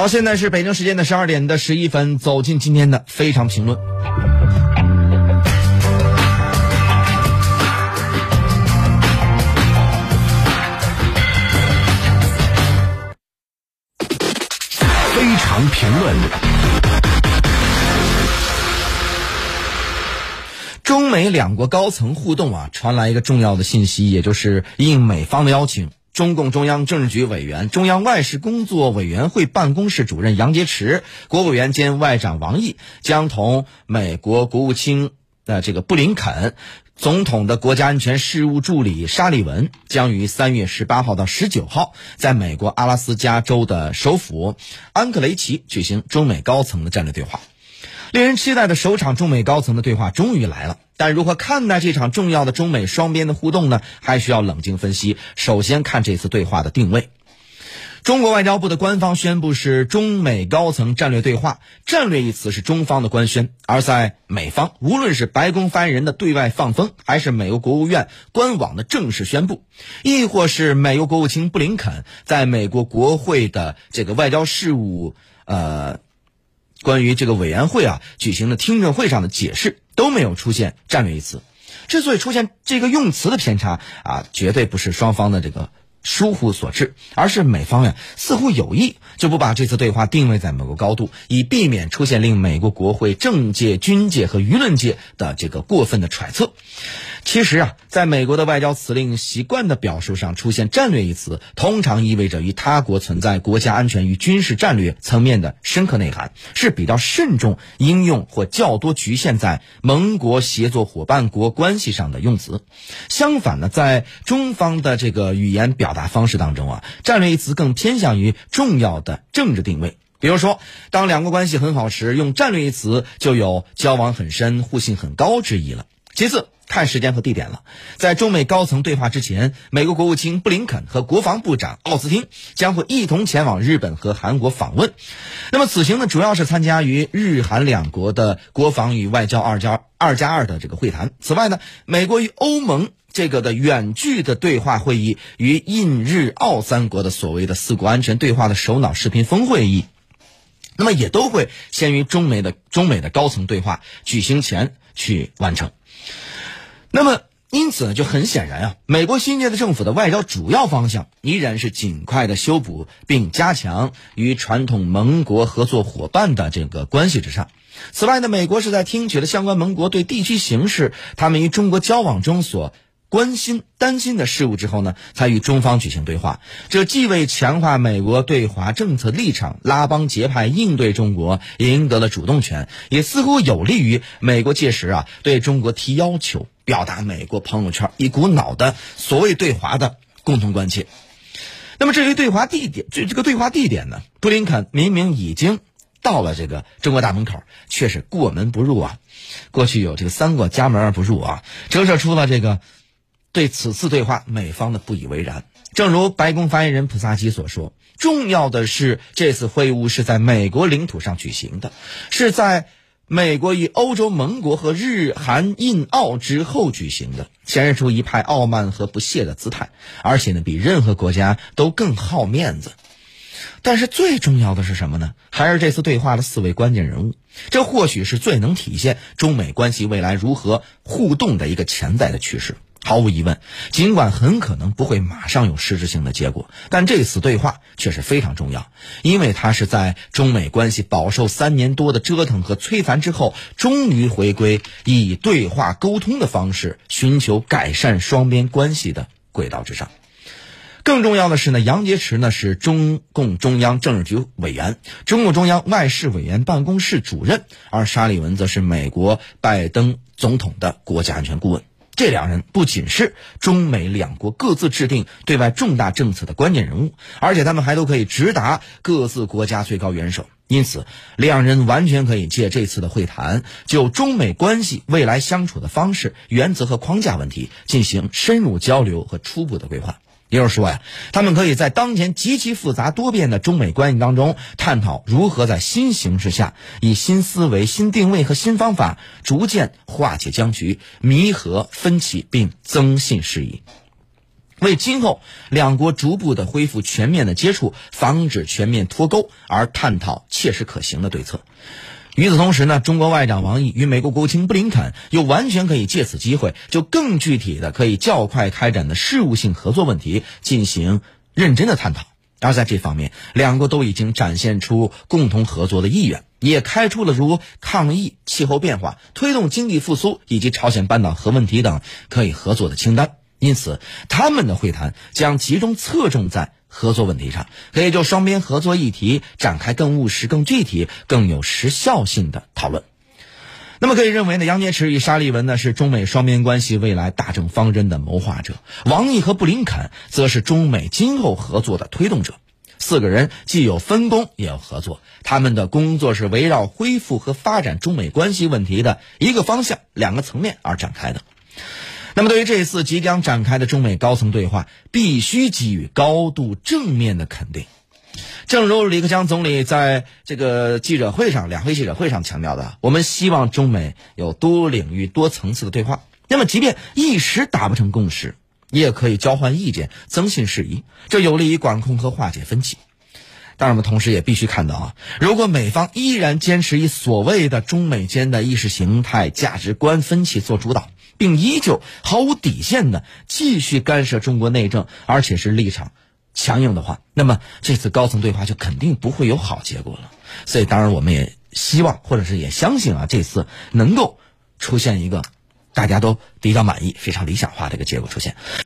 好，现在是北京时间的十二点的十一分，走进今天的非常评论。非常评论。中美两国高层互动啊，传来一个重要的信息，也就是应美方的邀请，中共中央政治局委员、中央外事工作委员会办公室主任杨洁篪、国务委员兼外长王毅将同美国国务卿的这个布林肯。总统的国家安全事务助理沙利文将于三月十八号到十九号在美国阿拉斯加州的首府安克雷奇举行中美高层的战略对话。令人期待的首场中美高层的对话终于来了，但如何看待这场重要的中美双边的互动呢？还需要冷静分析。首先看这次对话的定位。中国外交部的官方宣布是中美高层战略对话，战略一词是中方的官宣，而在美方，无论是白宫发言人的对外放风，还是美国国务院官网的正式宣布，亦或是美国国务卿布林肯在美国国会的这个外交事务呃关于这个委员会啊举行的听证会上的解释，都没有出现战略一词。之所以出现这个用词的偏差啊，绝对不是双方的这个。疏忽所致，而是美方呀似乎有意就不把这次对话定位在某个高度，以避免出现令美国国会、政界、军界和舆论界的这个过分的揣测。其实啊，在美国的外交辞令习惯的表述上出现“战略”一词，通常意味着与他国存在国家安全与军事战略层面的深刻内涵，是比较慎重应用或较多局限在盟国协作伙伴国关系上的用词。相反呢，在中方的这个语言表达方式当中啊，“战略”一词更偏向于重要的政治定位。比如说，当两国关系很好时，用“战略”一词就有交往很深、互信很高之意了。其次。看时间和地点了，在中美高层对话之前，美国国务卿布林肯和国防部长奥斯汀将会一同前往日本和韩国访问。那么此行呢，主要是参加于日韩两国的国防与外交二加二加二的这个会谈。此外呢，美国与欧盟这个的远距的对话会议与印日澳三国的所谓的四国安全对话的首脑视频峰会议，那么也都会先于中美的中美的高层对话举行前去完成。那么，因此呢，就很显然啊，美国新一届的政府的外交主要方向依然是尽快的修补并加强与传统盟国合作伙伴的这个关系之上。此外呢，美国是在听取了相关盟国对地区形势、他们与中国交往中所。关心、担心的事物之后呢，才与中方举行对话。这既为强化美国对华政策立场、拉帮结派应对中国赢得了主动权，也似乎有利于美国届时啊对中国提要求，表达美国朋友圈一股脑的所谓对华的共同关切。那么至于对华地点，这这个对话地点呢？布林肯明明已经到了这个中国大门口，却是过门不入啊！过去有这个三过家门而不入啊，折射出了这个。对此次对话，美方的不以为然。正如白宫发言人普萨基所说，重要的是这次会晤是在美国领土上举行的，是在美国与欧洲盟国和日韩印澳之后举行的，显示出一派傲慢和不屑的姿态，而且呢，比任何国家都更好面子。但是最重要的是什么呢？还是这次对话的四位关键人物，这或许是最能体现中美关系未来如何互动的一个潜在的趋势。毫无疑问，尽管很可能不会马上有实质性的结果，但这次对话却是非常重要，因为它是在中美关系饱受三年多的折腾和摧残之后，终于回归以对话沟通的方式寻求改善双边关系的轨道之上。更重要的是呢，杨洁篪呢是中共中央政治局委员、中共中央外事委员办公室主任，而沙利文则是美国拜登总统的国家安全顾问。这两人不仅是中美两国各自制定对外重大政策的关键人物，而且他们还都可以直达各自国家最高元首。因此，两人完全可以借这次的会谈，就中美关系未来相处的方式、原则和框架问题进行深入交流和初步的规划。也就是说呀，他们可以在当前极其复杂多变的中美关系当中，探讨如何在新形势下，以新思维、新定位和新方法，逐渐化解僵局、弥合分歧，并增信事宜。为今后两国逐步的恢复全面的接触，防止全面脱钩而探讨切实可行的对策。与此同时呢，中国外长王毅与美国国务卿布林肯又完全可以借此机会，就更具体的、可以较快开展的事务性合作问题进行认真的探讨。而在这方面，两国都已经展现出共同合作的意愿，也开出了如抗疫、气候变化、推动经济复苏以及朝鲜半岛核问题等可以合作的清单。因此，他们的会谈将集中侧重在合作问题上，可以就双边合作议题展开更务实、更具体、更有时效性的讨论。那么可以认为呢，杨洁篪与沙利文呢是中美双边关系未来大政方针的谋划者，王毅和布林肯则是中美今后合作的推动者。四个人既有分工，也有合作，他们的工作是围绕恢复和发展中美关系问题的一个方向、两个层面而展开的。那么，对于这次即将展开的中美高层对话，必须给予高度正面的肯定。正如李克强总理在这个记者会上、两会记者会上强调的，我们希望中美有多领域、多层次的对话。那么，即便一时达不成共识，也可以交换意见、增信事宜，这有利于管控和化解分歧。当然，我们同时也必须看到啊，如果美方依然坚持以所谓的中美间的意识形态、价值观分歧做主导，并依旧毫无底线的继续干涉中国内政，而且是立场。强硬的话，那么这次高层对话就肯定不会有好结果了。所以，当然我们也希望，或者是也相信啊，这次能够出现一个大家都比较满意、非常理想化的一个结果出现。